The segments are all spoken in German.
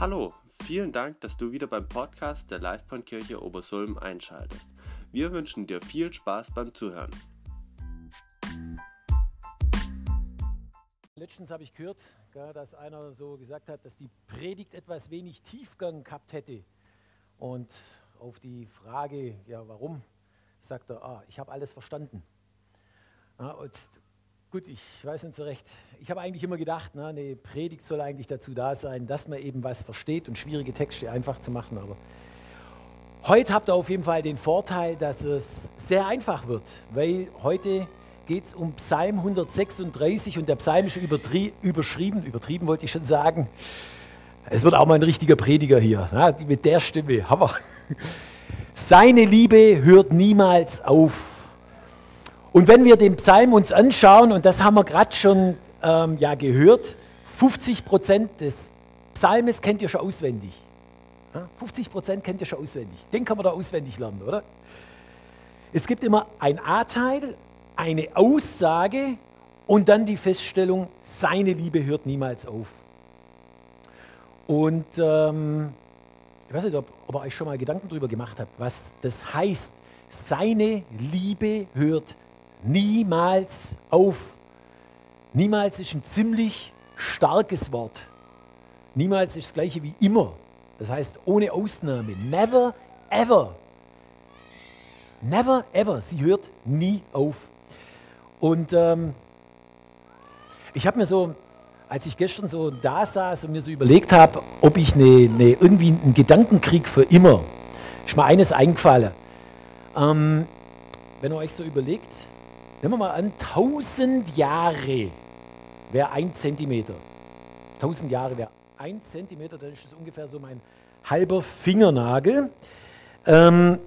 Hallo, vielen Dank, dass du wieder beim Podcast der Livebahnkirche Obersulm einschaltest. Wir wünschen dir viel Spaß beim Zuhören. Letztens habe ich gehört, dass einer so gesagt hat, dass die Predigt etwas wenig Tiefgang gehabt hätte. Und auf die Frage, ja, warum, sagt er, ah, ich habe alles verstanden. Ja, Gut, ich weiß nicht so recht. Ich habe eigentlich immer gedacht, na, eine Predigt soll eigentlich dazu da sein, dass man eben was versteht und schwierige Texte einfach zu machen. Aber heute habt ihr auf jeden Fall den Vorteil, dass es sehr einfach wird, weil heute geht es um Psalm 136 und der Psalm ist überschrieben, übertrieben wollte ich schon sagen. Es wird auch mal ein richtiger Prediger hier, na, mit der Stimme, Hammer. Seine Liebe hört niemals auf. Und wenn wir den Psalm uns anschauen, und das haben wir gerade schon ähm, ja, gehört, 50 Prozent des Psalmes kennt ihr schon auswendig. Ja, 50 Prozent kennt ihr schon auswendig. Den kann man da auswendig lernen, oder? Es gibt immer ein A-Teil, eine Aussage und dann die Feststellung, seine Liebe hört niemals auf. Und ähm, ich weiß nicht, ob, ob ihr euch schon mal Gedanken darüber gemacht habt, was das heißt. Seine Liebe hört niemals auf. Niemals ist ein ziemlich starkes Wort. Niemals ist das gleiche wie immer. Das heißt ohne Ausnahme. Never, ever. Never, ever. Sie hört nie auf. Und ähm, ich habe mir so, als ich gestern so da saß und mir so überlegt habe, ob ich eine, eine, irgendwie einen Gedankenkrieg für immer, ist mir eines eingefallen. Ähm, wenn ihr euch so überlegt, Nehmen wir mal an, 1000 Jahre wäre ein Zentimeter. 1000 Jahre wäre ein Zentimeter, dann ist das ungefähr so mein halber Fingernagel. Ähm,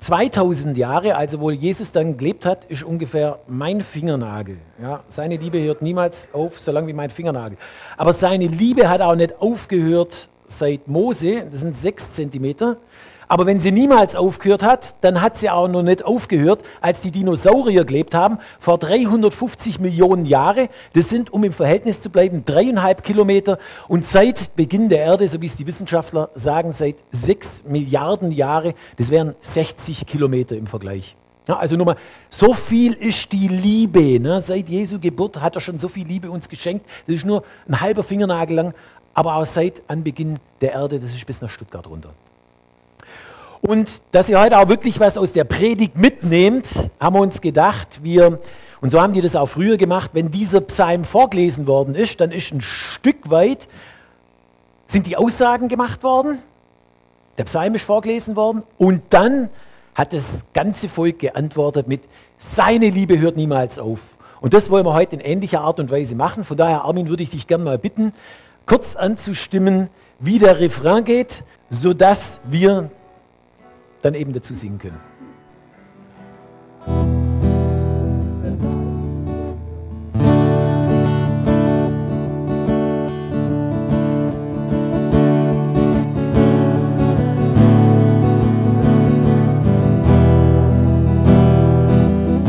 2000 Jahre, also wo Jesus dann gelebt hat, ist ungefähr mein Fingernagel. Ja, seine Liebe hört niemals auf, so lange wie mein Fingernagel. Aber seine Liebe hat auch nicht aufgehört seit Mose, das sind sechs Zentimeter. Aber wenn sie niemals aufgehört hat, dann hat sie auch noch nicht aufgehört, als die Dinosaurier gelebt haben, vor 350 Millionen Jahren. Das sind, um im Verhältnis zu bleiben, dreieinhalb Kilometer. Und seit Beginn der Erde, so wie es die Wissenschaftler sagen, seit sechs Milliarden Jahre, das wären 60 Kilometer im Vergleich. Ja, also nur mal, so viel ist die Liebe. Ne? Seit Jesu Geburt hat er schon so viel Liebe uns geschenkt. Das ist nur ein halber Fingernagel lang, aber auch seit Anbeginn der Erde, das ist bis nach Stuttgart runter. Und dass ihr heute auch wirklich was aus der Predigt mitnehmt, haben wir uns gedacht, wir, und so haben die das auch früher gemacht, wenn dieser Psalm vorgelesen worden ist, dann ist ein Stück weit, sind die Aussagen gemacht worden, der Psalm ist vorgelesen worden und dann hat das ganze Volk geantwortet mit, seine Liebe hört niemals auf. Und das wollen wir heute in ähnlicher Art und Weise machen. Von daher, Armin, würde ich dich gerne mal bitten, kurz anzustimmen, wie der Refrain geht, sodass wir dann eben dazu singen können.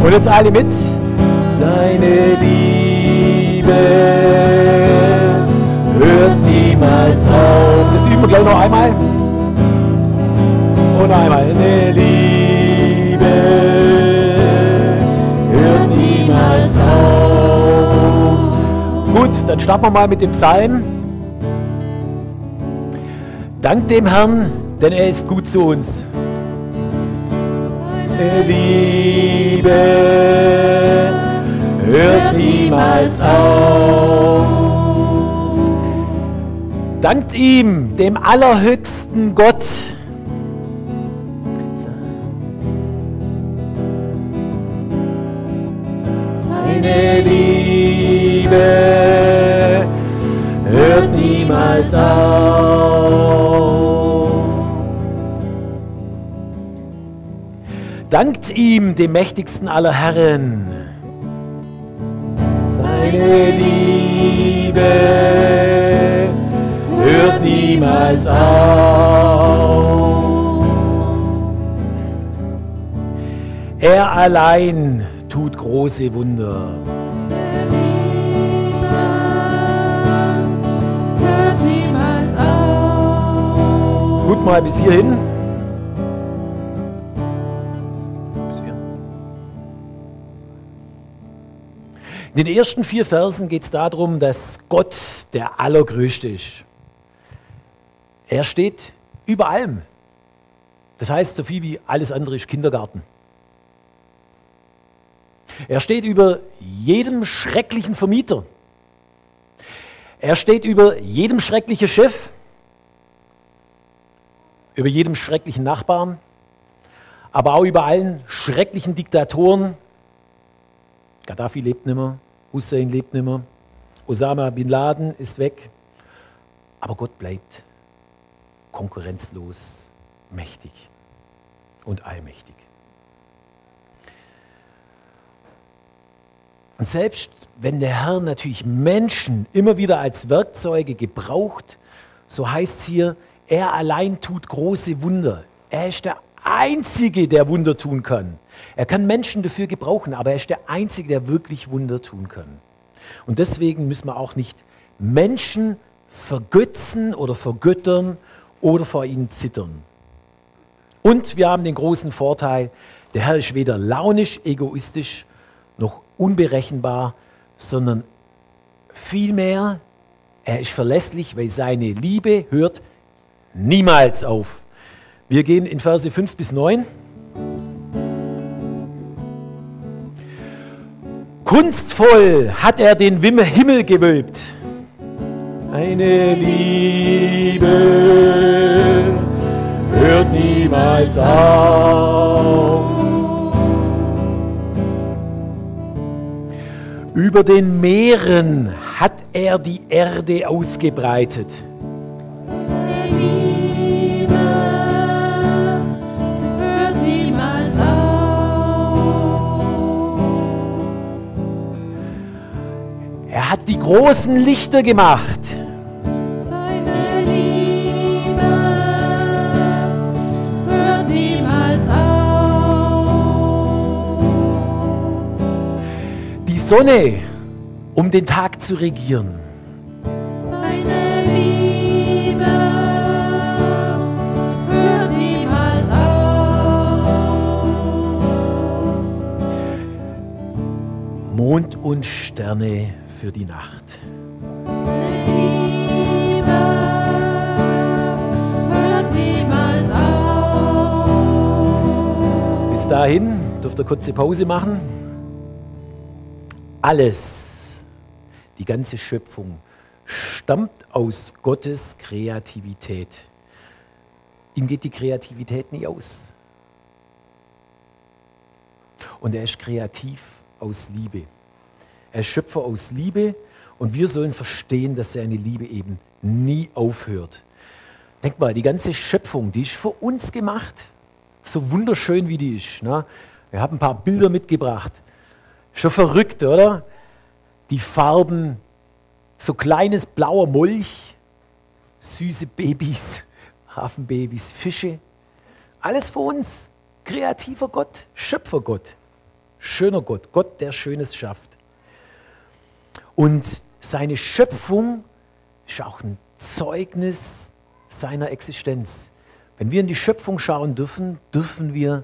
Und jetzt alle mit. Seine Liebe hört niemals auf. Das üben wir gleich noch einmal dann starten wir mal mit dem Psalm. Dank dem Herrn, denn er ist gut zu uns. Seine Liebe hört niemals auf. Dankt ihm, dem allerhöchsten Gott, Deine Liebe auf. Dankt ihm, dem mächtigsten aller Herren. Seine Liebe hört niemals auf. Er allein tut große Wunder. Gut mal bis hierhin. In den ersten vier Versen geht es darum, dass Gott der Allergrößte ist. Er steht über allem. Das heißt so viel wie alles andere ist Kindergarten. Er steht über jedem schrecklichen Vermieter. Er steht über jedem schrecklichen Chef, über jedem schrecklichen Nachbarn, aber auch über allen schrecklichen Diktatoren. Gaddafi lebt nicht mehr, Hussein lebt nicht mehr, Osama bin Laden ist weg, aber Gott bleibt konkurrenzlos mächtig und allmächtig. Und selbst wenn der Herr natürlich Menschen immer wieder als Werkzeuge gebraucht, so heißt es hier, er allein tut große Wunder. Er ist der Einzige, der Wunder tun kann. Er kann Menschen dafür gebrauchen, aber er ist der Einzige, der wirklich Wunder tun kann. Und deswegen müssen wir auch nicht Menschen vergötzen oder vergöttern oder vor ihnen zittern. Und wir haben den großen Vorteil, der Herr ist weder launisch, egoistisch noch unberechenbar, sondern vielmehr, er ist verlässlich, weil seine Liebe hört niemals auf. Wir gehen in Verse 5 bis 9. Kunstvoll hat er den Himmel gewölbt. Eine Liebe hört niemals auf. Über den Meeren hat er die Erde ausgebreitet. Die großen Lichter gemacht. Seine Liebe hört niemals auf. Die Sonne, um den Tag zu regieren. Seine Liebe hört niemals auf. Mond und Sterne für die Nacht. Bis dahin dürft ihr kurze Pause machen. Alles, die ganze Schöpfung, stammt aus Gottes Kreativität. Ihm geht die Kreativität nie aus. Und er ist kreativ aus Liebe. Er ist Schöpfer aus Liebe und wir sollen verstehen, dass seine Liebe eben nie aufhört. Denk mal, die ganze Schöpfung, die ist für uns gemacht. So wunderschön wie die ist. Ne? Wir haben ein paar Bilder mitgebracht. Schon verrückt, oder? Die Farben, so kleines blauer Molch, süße Babys, Hafenbabys, Fische. Alles für uns. Kreativer Gott, Schöpfergott, schöner Gott, Gott, der Schönes schafft. Und seine Schöpfung ist auch ein Zeugnis seiner Existenz. Wenn wir in die Schöpfung schauen dürfen, dürfen wir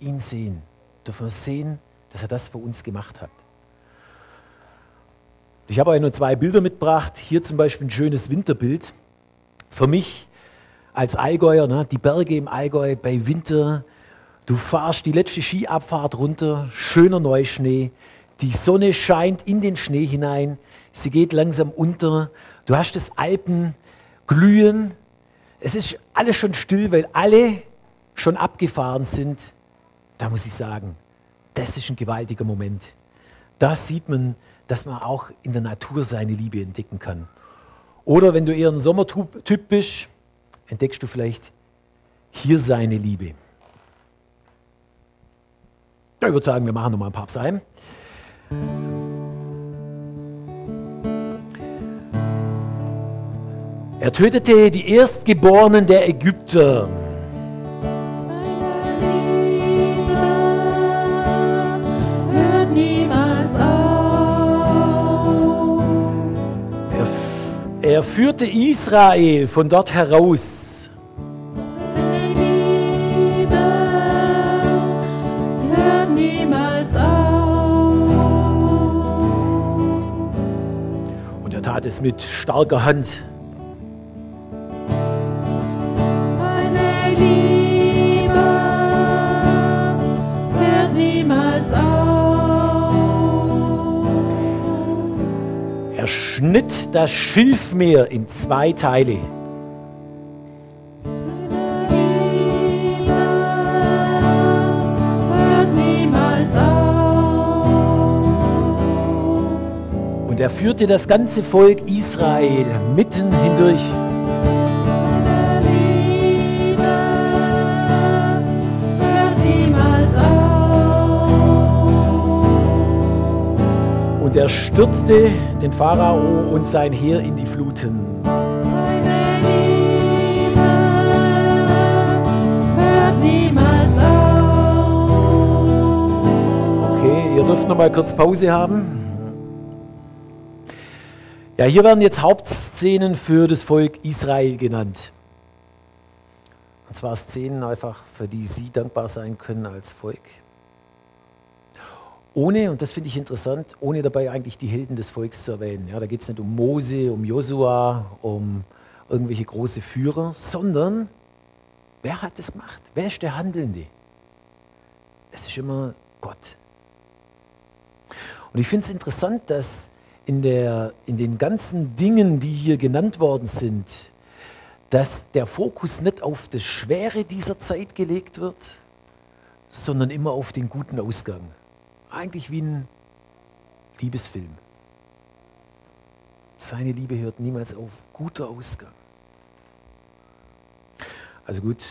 ihn sehen. Dürfen wir sehen, dass er das für uns gemacht hat. Ich habe euch nur zwei Bilder mitgebracht. Hier zum Beispiel ein schönes Winterbild. Für mich als Allgäuer, ne, die Berge im Allgäu bei Winter. Du fahrst die letzte Skiabfahrt runter, schöner Neuschnee. Die Sonne scheint in den Schnee hinein, sie geht langsam unter. Du hast das Alpenglühen. Es ist alles schon still, weil alle schon abgefahren sind. Da muss ich sagen, das ist ein gewaltiger Moment. Da sieht man, dass man auch in der Natur seine Liebe entdecken kann. Oder wenn du eher ein Sommertyp bist, entdeckst du vielleicht hier seine Liebe. Ja, ich würde sagen, wir machen nochmal ein paar Psalmen. Er tötete die Erstgeborenen der Ägypter. Er, er führte Israel von dort heraus. Gottes mit starker Hand. Seine Liebe hört niemals auf. Er schnitt das Schilfmeer in zwei Teile. Führte das ganze Volk Israel mitten hindurch. Und er stürzte den Pharao und sein Heer in die Fluten. Okay, ihr dürft noch mal kurz Pause haben. Ja, hier werden jetzt Hauptszenen für das Volk Israel genannt. Und zwar Szenen einfach, für die sie dankbar sein können als Volk. Ohne, und das finde ich interessant, ohne dabei eigentlich die Helden des Volks zu erwähnen. Ja, da geht es nicht um Mose, um Josua, um irgendwelche große Führer, sondern wer hat es gemacht? Wer ist der Handelnde? Es ist immer Gott. Und ich finde es interessant, dass in, der, in den ganzen Dingen, die hier genannt worden sind, dass der Fokus nicht auf das Schwere dieser Zeit gelegt wird, sondern immer auf den guten Ausgang. Eigentlich wie ein Liebesfilm. Seine Liebe hört niemals auf. Guter Ausgang. Also gut,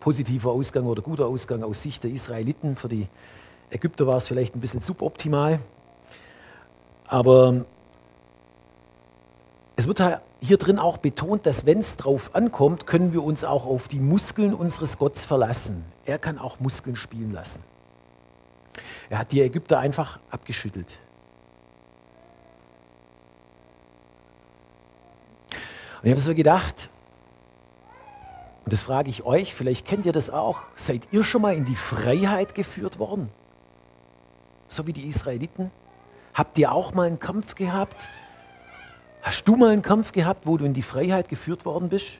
positiver Ausgang oder guter Ausgang aus Sicht der Israeliten. Für die Ägypter war es vielleicht ein bisschen suboptimal. Aber es wird hier drin auch betont, dass wenn es drauf ankommt, können wir uns auch auf die Muskeln unseres Gottes verlassen. Er kann auch Muskeln spielen lassen. Er hat die Ägypter einfach abgeschüttelt. Und ich habe so gedacht, und das frage ich euch, vielleicht kennt ihr das auch, seid ihr schon mal in die Freiheit geführt worden? So wie die Israeliten? Habt ihr auch mal einen Kampf gehabt? Hast du mal einen Kampf gehabt, wo du in die Freiheit geführt worden bist?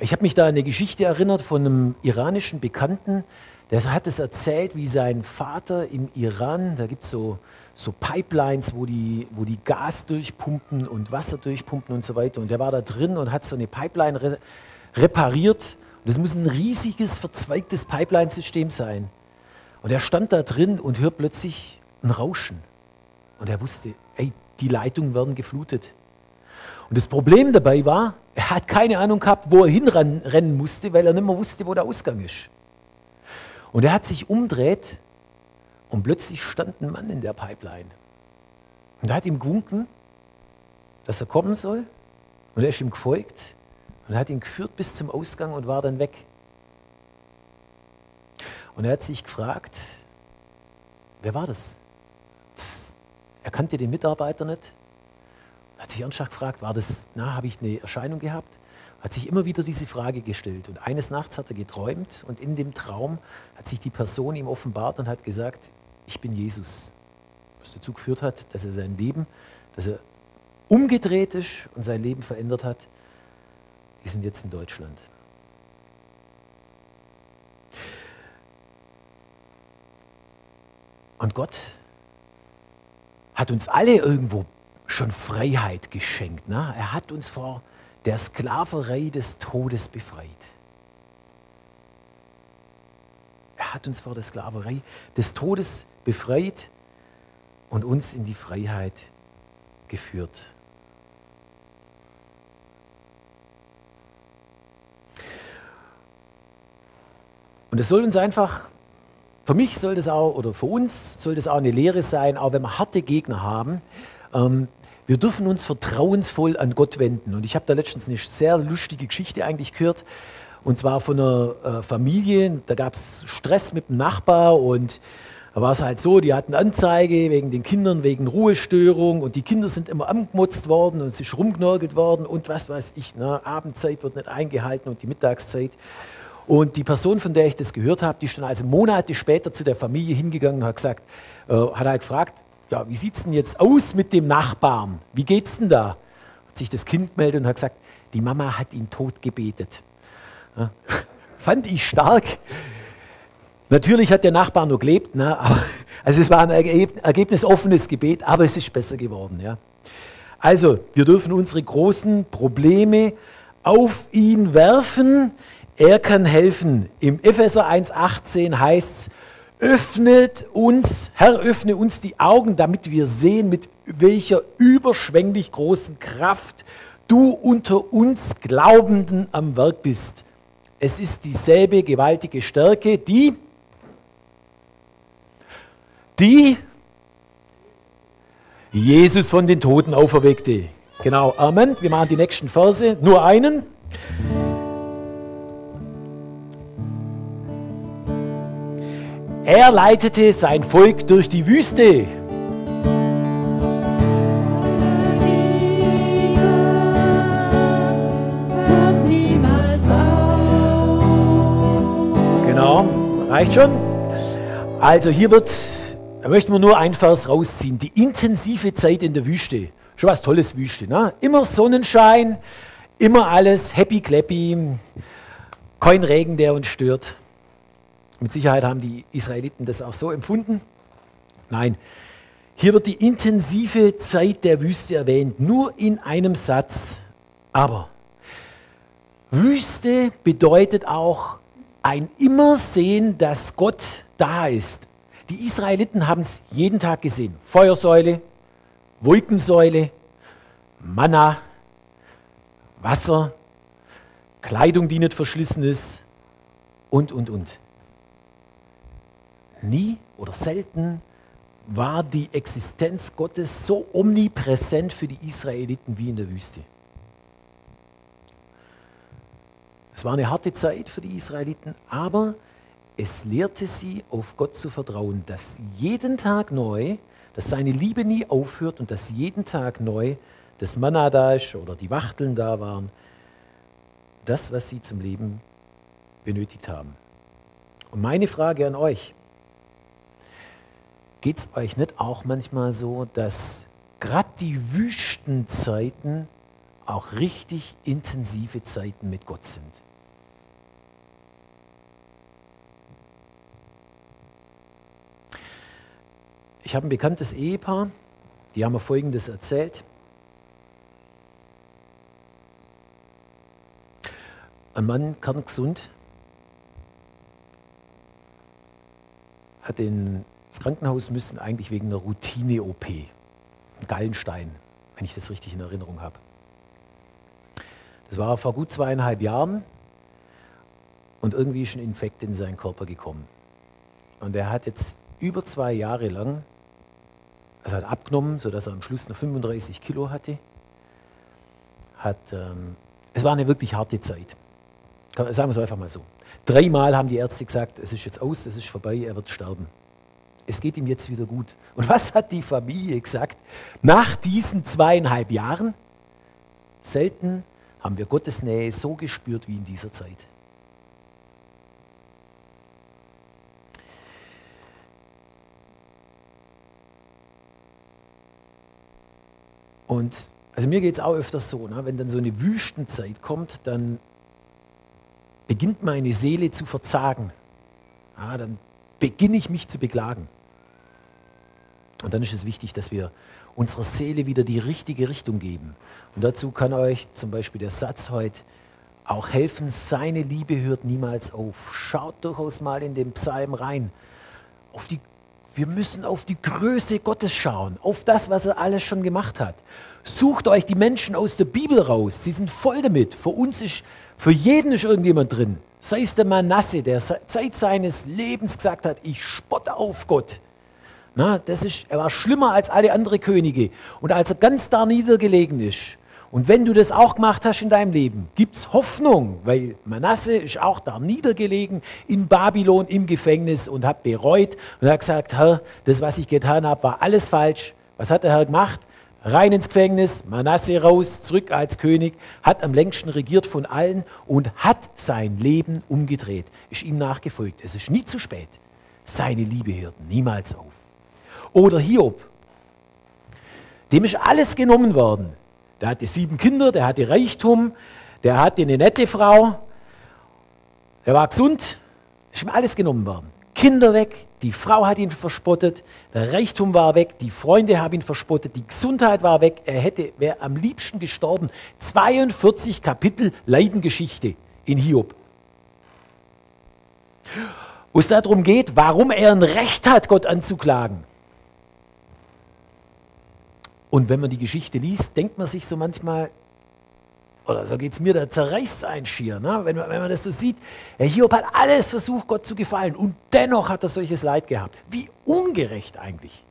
Ich habe mich da an eine Geschichte erinnert von einem iranischen Bekannten, der hat es erzählt, wie sein Vater im Iran, da gibt es so, so Pipelines, wo die, wo die Gas durchpumpen und Wasser durchpumpen und so weiter. Und der war da drin und hat so eine Pipeline re repariert. Und das muss ein riesiges, verzweigtes Pipeline-System sein. Und er stand da drin und hört plötzlich ein Rauschen. Und er wusste, ey, die Leitungen werden geflutet. Und das Problem dabei war, er hat keine Ahnung gehabt, wo er hinrennen musste, weil er nicht mehr wusste, wo der Ausgang ist. Und er hat sich umdreht und plötzlich stand ein Mann in der Pipeline. Und er hat ihm gewunken, dass er kommen soll. Und er ist ihm gefolgt und hat ihn geführt bis zum Ausgang und war dann weg. Und er hat sich gefragt, wer war das? Er kannte den Mitarbeiter nicht. Er hat sich ernsthaft gefragt, war das, na, habe ich eine Erscheinung gehabt? Hat sich immer wieder diese Frage gestellt. Und eines Nachts hat er geträumt und in dem Traum hat sich die Person ihm offenbart und hat gesagt, ich bin Jesus. Was dazu geführt hat, dass er sein Leben, dass er umgedreht ist und sein Leben verändert hat. Die sind jetzt in Deutschland. Und Gott hat uns alle irgendwo schon Freiheit geschenkt. Ne? Er hat uns vor der Sklaverei des Todes befreit. Er hat uns vor der Sklaverei des Todes befreit und uns in die Freiheit geführt. Und es soll uns einfach, für mich soll das auch, oder für uns soll das auch eine Lehre sein, auch wenn wir harte Gegner haben. Ähm, wir dürfen uns vertrauensvoll an Gott wenden. Und ich habe da letztens eine sehr lustige Geschichte eigentlich gehört. Und zwar von einer äh, Familie. Da gab es Stress mit dem Nachbar und da war es halt so, die hatten Anzeige wegen den Kindern, wegen Ruhestörung und die Kinder sind immer angemutzt worden und es ist rumgenörgelt worden und was weiß ich. Ne? Abendzeit wird nicht eingehalten und die Mittagszeit. Und die Person, von der ich das gehört habe, die ist dann also Monate später zu der Familie hingegangen und hat gesagt, äh, hat halt gefragt, ja, wie sieht es denn jetzt aus mit dem Nachbarn? Wie geht's denn da? Hat sich das Kind gemeldet und hat gesagt, die Mama hat ihn tot gebetet. Ja, fand ich stark. Natürlich hat der Nachbar nur gelebt, ne? also es war ein ergebnisoffenes Gebet, aber es ist besser geworden. Ja? Also, wir dürfen unsere großen Probleme auf ihn werfen. Er kann helfen. Im Epheser 1,18 heißt es, öffnet uns, Herr, öffne uns die Augen, damit wir sehen, mit welcher überschwänglich großen Kraft du unter uns Glaubenden am Werk bist. Es ist dieselbe gewaltige Stärke, die, die Jesus von den Toten auferweckte. Genau, Amen. Wir machen die nächsten Verse. Nur einen. Er leitete sein Volk durch die Wüste. Genau, reicht schon. Also hier wird, da möchten wir nur einen Vers rausziehen. Die intensive Zeit in der Wüste. Schon was Tolles Wüste. Ne? Immer Sonnenschein, immer alles happy clappy, kein Regen, der uns stört. Mit Sicherheit haben die Israeliten das auch so empfunden. Nein, hier wird die intensive Zeit der Wüste erwähnt, nur in einem Satz. Aber Wüste bedeutet auch ein Immersehen, dass Gott da ist. Die Israeliten haben es jeden Tag gesehen. Feuersäule, Wolkensäule, Manna, Wasser, Kleidung, die nicht verschlissen ist und, und, und. Nie oder selten war die Existenz Gottes so omnipräsent für die Israeliten wie in der Wüste. Es war eine harte Zeit für die Israeliten, aber es lehrte sie, auf Gott zu vertrauen, dass jeden Tag neu, dass seine Liebe nie aufhört und dass jeden Tag neu das Manna da ist oder die Wachteln da waren, das, was sie zum Leben benötigt haben. Und meine Frage an euch, geht es euch nicht auch manchmal so, dass gerade die Wüstenzeiten auch richtig intensive Zeiten mit Gott sind? Ich habe ein bekanntes Ehepaar, die haben mir Folgendes erzählt. Ein Mann, kerngesund, hat in das Krankenhaus müssen eigentlich wegen einer Routine-OP, Gallenstein, wenn ich das richtig in Erinnerung habe. Das war vor gut zweieinhalb Jahren und irgendwie ist ein Infekt in seinen Körper gekommen. Und er hat jetzt über zwei Jahre lang, also hat abgenommen, sodass er am Schluss noch 35 Kilo hatte. Hat, ähm, es war eine wirklich harte Zeit. Sagen wir es einfach mal so. Dreimal haben die Ärzte gesagt, es ist jetzt aus, es ist vorbei, er wird sterben. Es geht ihm jetzt wieder gut. Und was hat die Familie gesagt? Nach diesen zweieinhalb Jahren, selten haben wir Gottes Nähe so gespürt wie in dieser Zeit. Und also mir geht es auch öfters so, ne? wenn dann so eine Wüstenzeit kommt, dann beginnt meine Seele zu verzagen. Ja, dann beginne ich mich zu beklagen. Und dann ist es wichtig, dass wir unserer Seele wieder die richtige Richtung geben. Und dazu kann euch zum Beispiel der Satz heute auch helfen, seine Liebe hört niemals auf. Schaut durchaus mal in den Psalm rein. Auf die, wir müssen auf die Größe Gottes schauen, auf das, was er alles schon gemacht hat. Sucht euch die Menschen aus der Bibel raus. Sie sind voll damit. Für uns ist, für jeden ist irgendjemand drin. Sei es der Manasse, der se- Zeit seines Lebens gesagt hat, ich spotte auf Gott. Na, das ist, er war schlimmer als alle anderen Könige. Und als er ganz da niedergelegen ist, und wenn du das auch gemacht hast in deinem Leben, gibt es Hoffnung, weil Manasse ist auch da niedergelegen in Babylon im Gefängnis und hat bereut und hat gesagt, Herr, das, was ich getan habe, war alles falsch. Was hat der Herr gemacht? Rein ins Gefängnis, Manasse raus, zurück als König, hat am längsten regiert von allen und hat sein Leben umgedreht, ist ihm nachgefolgt. Es ist nie zu spät. Seine Liebe hört niemals auf. Oder Hiob. dem ist alles genommen worden. Der hatte sieben Kinder, der hatte Reichtum, der hatte eine nette Frau, er war gesund, ist ihm alles genommen worden. Kinder weg, die Frau hat ihn verspottet, der Reichtum war weg, die Freunde haben ihn verspottet, die Gesundheit war weg, er hätte, wäre am liebsten gestorben. 42 Kapitel Leidengeschichte in Hiob. Wo es darum geht, warum er ein Recht hat, Gott anzuklagen. Und wenn man die Geschichte liest, denkt man sich so manchmal, oder so geht es mir, da zerreißt ein schier. Ne? Wenn, man, wenn man das so sieht, Herr Hiob hat alles versucht, Gott zu gefallen und dennoch hat er solches Leid gehabt. Wie ungerecht eigentlich.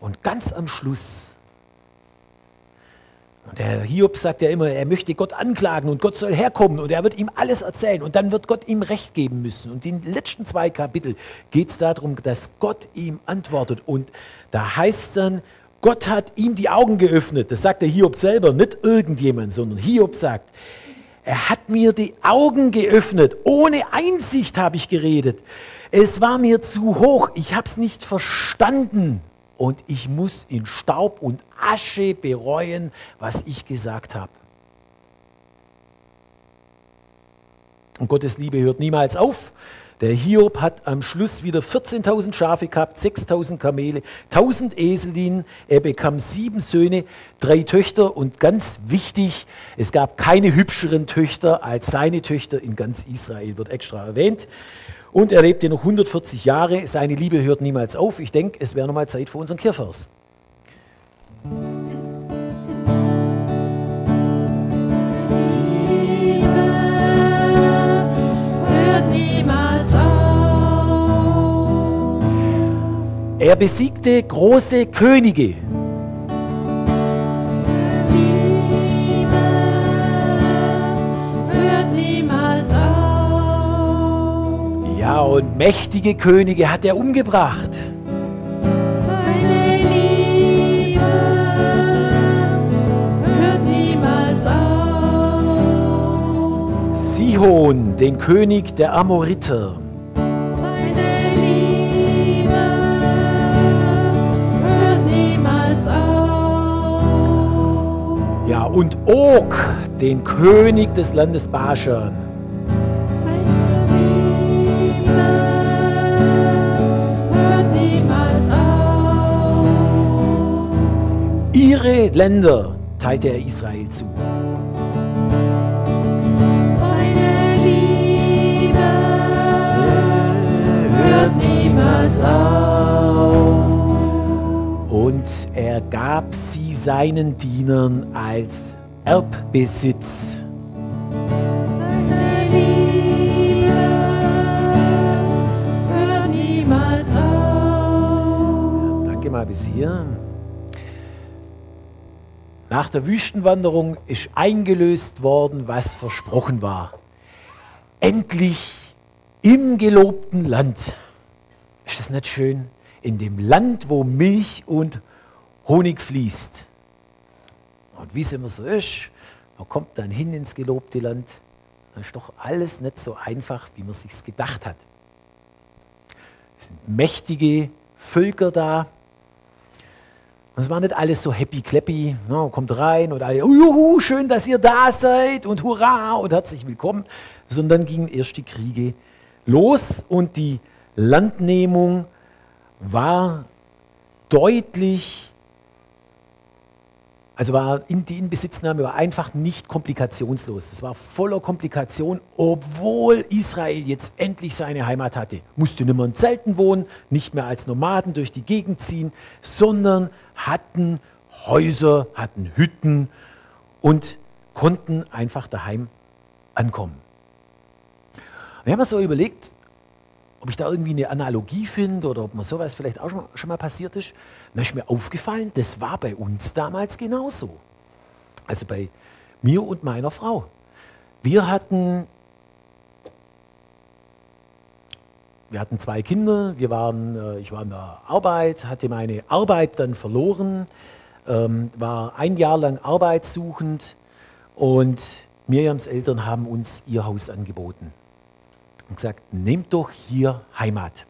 Und ganz am Schluss, und der Hiob sagt ja immer, er möchte Gott anklagen und Gott soll herkommen und er wird ihm alles erzählen und dann wird Gott ihm Recht geben müssen. Und in den letzten zwei Kapitel geht es darum, dass Gott ihm antwortet. Und da heißt es dann, Gott hat ihm die Augen geöffnet. Das sagt der Hiob selber, nicht irgendjemand, sondern Hiob sagt, er hat mir die Augen geöffnet. Ohne Einsicht habe ich geredet. Es war mir zu hoch. Ich habe es nicht verstanden. Und ich muss in Staub und Asche bereuen, was ich gesagt habe. Und Gottes Liebe hört niemals auf. Der Hiob hat am Schluss wieder 14.000 Schafe gehabt, 6.000 Kamele, 1.000 Eselinen. Er bekam sieben Söhne, drei Töchter und ganz wichtig, es gab keine hübscheren Töchter als seine Töchter in ganz Israel, wird extra erwähnt. Und er lebte noch 140 Jahre. Seine Liebe hört niemals auf. Ich denke, es wäre nochmal Zeit für unseren Kirchvers. Er besiegte große Könige. Ja, und mächtige Könige hat er umgebracht. Seine Liebe hört niemals auf. Sihon, den König der Amoriter. Und Og, den König des Landes Baschan. Ihre Länder teilte er Israel zu. Seine Liebe hört niemals auf. Und er gab seinen Dienern als Erbbesitz. Danke mal bis hier. Nach der Wüstenwanderung ist eingelöst worden, was versprochen war. Endlich im gelobten Land. Ist das nicht schön? In dem Land, wo Milch und Honig fließt. Und wie es immer so ist, man kommt dann hin ins gelobte Land, dann ist doch alles nicht so einfach, wie man sich gedacht hat. Es sind mächtige Völker da. Und es war nicht alles so happy clappy. Ne? Kommt rein und alle, "Oh, juhu, schön, dass ihr da seid und hurra und herzlich willkommen. Sondern gingen erst die Kriege los und die Landnehmung war deutlich, also war in, die Inbesitznahme war einfach nicht komplikationslos. Es war voller Komplikation, obwohl Israel jetzt endlich seine Heimat hatte. Musste nicht mehr in Zelten wohnen, nicht mehr als Nomaden durch die Gegend ziehen, sondern hatten Häuser, hatten Hütten und konnten einfach daheim ankommen. Und ich habe mir so überlegt, ob ich da irgendwie eine Analogie finde oder ob mir sowas vielleicht auch schon mal, schon mal passiert ist. Dann ist mir aufgefallen, das war bei uns damals genauso. Also bei mir und meiner Frau. Wir hatten, wir hatten zwei Kinder, wir waren, äh, ich war in der Arbeit, hatte meine Arbeit dann verloren, ähm, war ein Jahr lang arbeitssuchend und Miriams Eltern haben uns ihr Haus angeboten und gesagt, nehmt doch hier Heimat.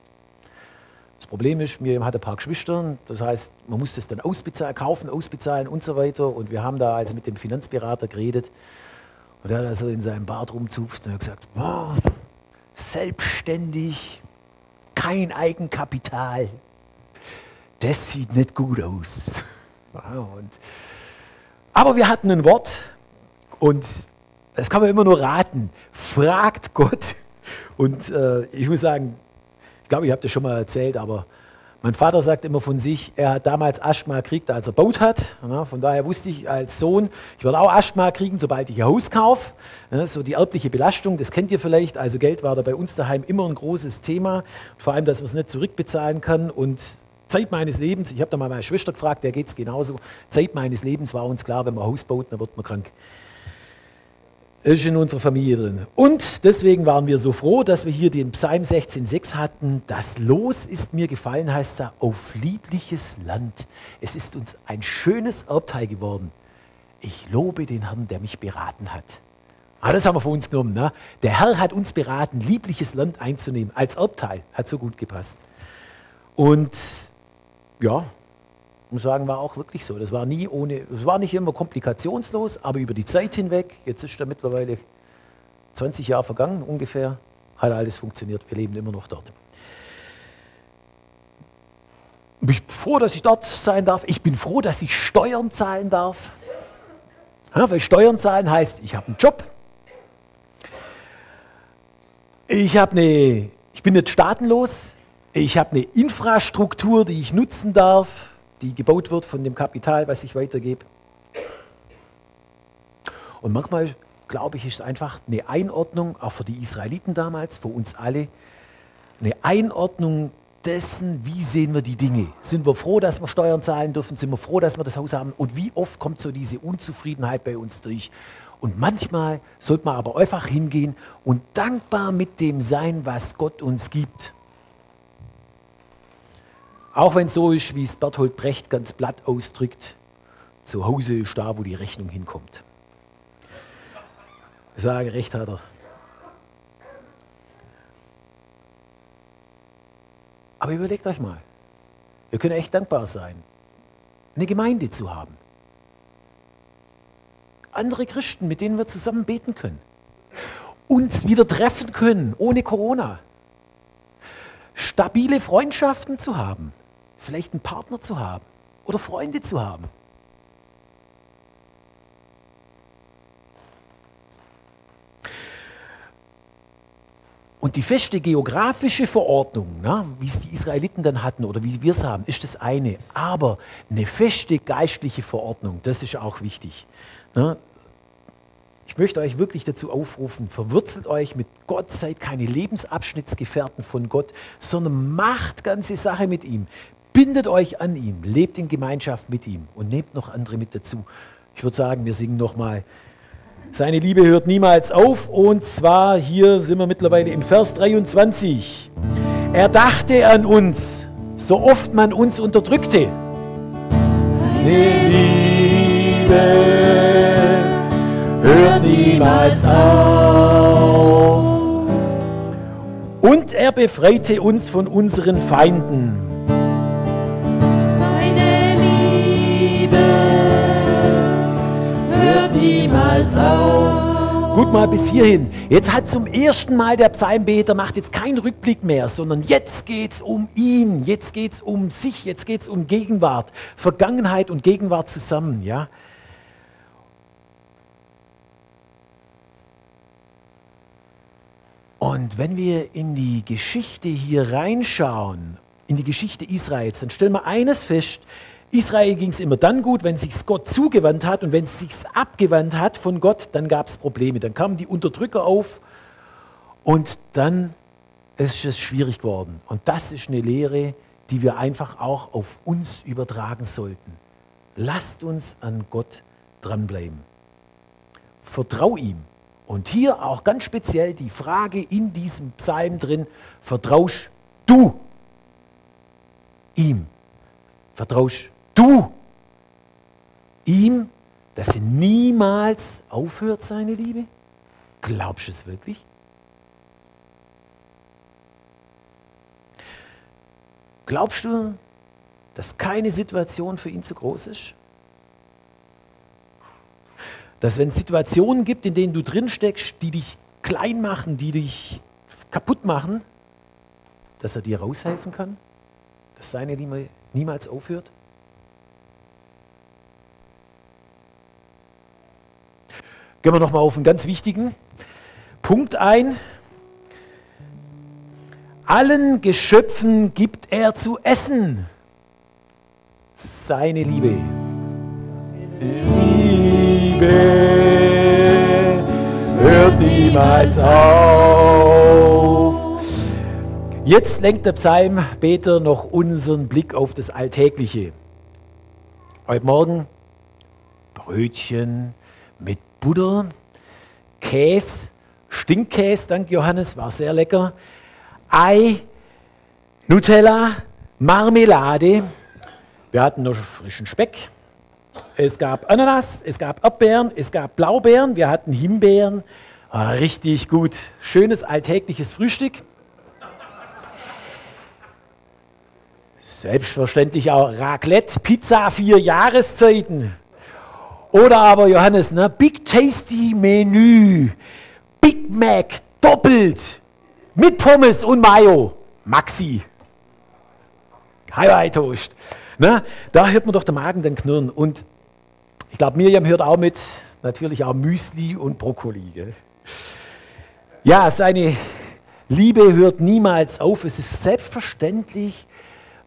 Das Problem ist, wir hatten ein paar Geschwister, das heißt, man musste es dann ausbezahlen, kaufen, ausbezahlen und so weiter. Und wir haben da also mit dem Finanzberater geredet. Und er hat also in seinem Bart rumzupft und hat gesagt, "Boah, selbstständig, kein Eigenkapital. Das sieht nicht gut aus. Und, aber wir hatten ein Wort und das kann man immer nur raten. Fragt Gott. Und äh, ich muss sagen, ich glaube, ich habe das schon mal erzählt, aber mein Vater sagt immer von sich, er hat damals Asthma gekriegt, als er baut hat. Ja, von daher wusste ich als Sohn, ich werde auch Asthma kriegen, sobald ich ein Haus kaufe. Ja, so die erbliche Belastung, das kennt ihr vielleicht. Also Geld war da bei uns daheim immer ein großes Thema. Vor allem, dass man es nicht zurückbezahlen kann. Und Zeit meines Lebens, ich habe da mal meine Schwester gefragt, der geht es genauso. Zeit meines Lebens war uns klar, wenn man Haus baut, dann wird man krank. Ist in unserer Familie drin. Und deswegen waren wir so froh, dass wir hier den Psalm 16,6 hatten. Das Los ist mir gefallen, heißt er, auf liebliches Land. Es ist uns ein schönes Erbteil geworden. Ich lobe den Herrn, der mich beraten hat. Ah, das haben wir für uns genommen. Ne? Der Herr hat uns beraten, liebliches Land einzunehmen als Erbteil. Hat so gut gepasst. Und ja, muss sagen, war auch wirklich so. Das war nie ohne, es war nicht immer komplikationslos, aber über die Zeit hinweg, jetzt ist da mittlerweile 20 Jahre vergangen ungefähr, hat alles funktioniert. Wir leben immer noch dort. Ich bin froh, dass ich dort sein darf. Ich bin froh, dass ich Steuern zahlen darf. Ja, weil Steuern zahlen heißt, ich habe einen Job. Ich, habe eine, ich bin nicht staatenlos. Ich habe eine Infrastruktur, die ich nutzen darf die gebaut wird von dem Kapital, was ich weitergebe. Und manchmal, glaube ich, ist es einfach eine Einordnung, auch für die Israeliten damals, für uns alle, eine Einordnung dessen, wie sehen wir die Dinge. Sind wir froh, dass wir Steuern zahlen dürfen? Sind wir froh, dass wir das Haus haben? Und wie oft kommt so diese Unzufriedenheit bei uns durch? Und manchmal sollte man aber einfach hingehen und dankbar mit dem sein, was Gott uns gibt. Auch wenn es so ist, wie es Bertolt Brecht ganz platt ausdrückt, zu Hause ist da, wo die Rechnung hinkommt. Ich sage, recht hat er. Aber überlegt euch mal, wir können echt dankbar sein, eine Gemeinde zu haben. Andere Christen, mit denen wir zusammen beten können. Uns wieder treffen können, ohne Corona. Stabile Freundschaften zu haben vielleicht einen Partner zu haben oder Freunde zu haben. Und die feste geografische Verordnung, na, wie es die Israeliten dann hatten oder wie wir es haben, ist das eine. Aber eine feste geistliche Verordnung, das ist auch wichtig. Na, ich möchte euch wirklich dazu aufrufen, verwurzelt euch mit Gott, seid keine Lebensabschnittsgefährten von Gott, sondern macht ganze Sache mit ihm. Bindet euch an ihm, lebt in Gemeinschaft mit ihm und nehmt noch andere mit dazu. Ich würde sagen, wir singen nochmal. Seine Liebe hört niemals auf und zwar hier sind wir mittlerweile im Vers 23. Er dachte an uns, so oft man uns unterdrückte. Seine Liebe hört niemals auf. Und er befreite uns von unseren Feinden. Niemals auf. Gut mal bis hierhin. Jetzt hat zum ersten Mal der Psalmbeter macht jetzt keinen Rückblick mehr, sondern jetzt geht es um ihn, jetzt geht es um sich, jetzt geht es um Gegenwart, Vergangenheit und Gegenwart zusammen, ja. Und wenn wir in die Geschichte hier reinschauen, in die Geschichte Israels, dann stellen wir eines fest, Israel ging es immer dann gut, wenn sich Gott zugewandt hat und wenn es sich abgewandt hat von Gott, dann gab es Probleme. Dann kamen die Unterdrücker auf und dann ist es schwierig geworden. Und das ist eine Lehre, die wir einfach auch auf uns übertragen sollten. Lasst uns an Gott dranbleiben. Vertrau ihm. Und hier auch ganz speziell die Frage in diesem Psalm drin, vertraust du ihm? Vertraust du ihm, dass er niemals aufhört, seine Liebe? Glaubst du es wirklich? Glaubst du, dass keine Situation für ihn zu groß ist? Dass wenn es Situationen gibt, in denen du drin steckst, die dich klein machen, die dich kaputt machen, dass er dir raushelfen kann? Dass seine Liebe niemals aufhört? Gehen wir nochmal auf einen ganz wichtigen Punkt ein. Allen Geschöpfen gibt er zu essen. Seine Liebe. Liebe hört niemals auf. Jetzt lenkt der Psalmbeter noch unseren Blick auf das Alltägliche. Heute Morgen Brötchen mit Butter, Käse, Stinkkäse, dank Johannes, war sehr lecker. Ei, Nutella, Marmelade. Wir hatten noch frischen Speck. Es gab Ananas, es gab Erdbeeren, es gab Blaubeeren, wir hatten Himbeeren. Ah, richtig gut. Schönes alltägliches Frühstück. Selbstverständlich auch Raclette, Pizza, vier Jahreszeiten. Oder aber Johannes, ne? Big Tasty Menü, Big Mac doppelt mit Pommes und Mayo. Maxi. Highlight Toast. Ne? Da hört man doch der Magen dann knurren. Und ich glaube, Miriam hört auch mit, natürlich auch Müsli und Brokkoli. Gell? Ja, seine Liebe hört niemals auf. Es ist selbstverständlich,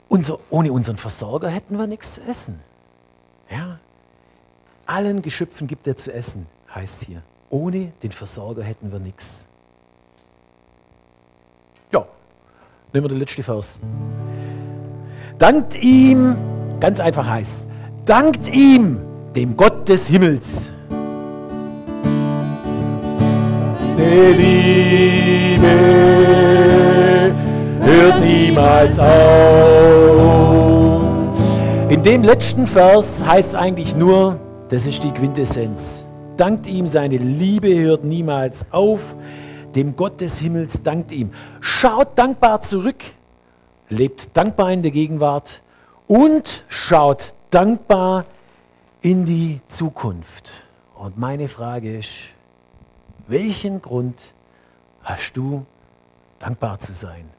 unser, ohne unseren Versorger hätten wir nichts zu essen. Allen Geschöpfen gibt er zu essen, heißt hier. Ohne den Versorger hätten wir nichts. Ja, nehmen wir den letzten Vers. Dankt ihm, ganz einfach heißt, dankt ihm, dem Gott des Himmels. Die Liebe hört niemals auf. In dem letzten Vers heißt es eigentlich nur, das ist die Quintessenz. Dankt ihm, seine Liebe hört niemals auf. Dem Gott des Himmels dankt ihm. Schaut dankbar zurück, lebt dankbar in der Gegenwart und schaut dankbar in die Zukunft. Und meine Frage ist, welchen Grund hast du dankbar zu sein?